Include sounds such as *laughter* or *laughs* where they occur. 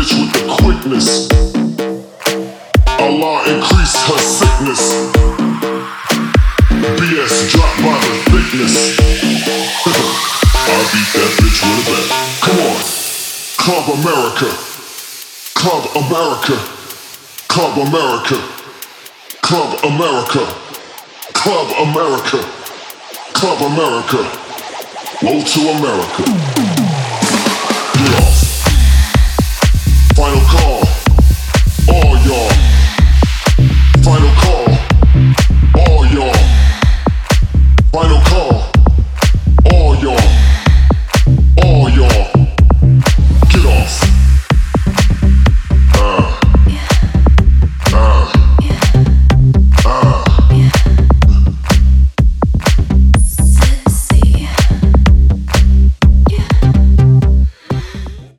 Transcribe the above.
Bitch with the quickness. Allah increase her sickness. BS drop by the thickness. *laughs* I beat that bitch with a bat. Come on. Club America. Club America. Club America. Club America. Club America. Club America. Woe to America.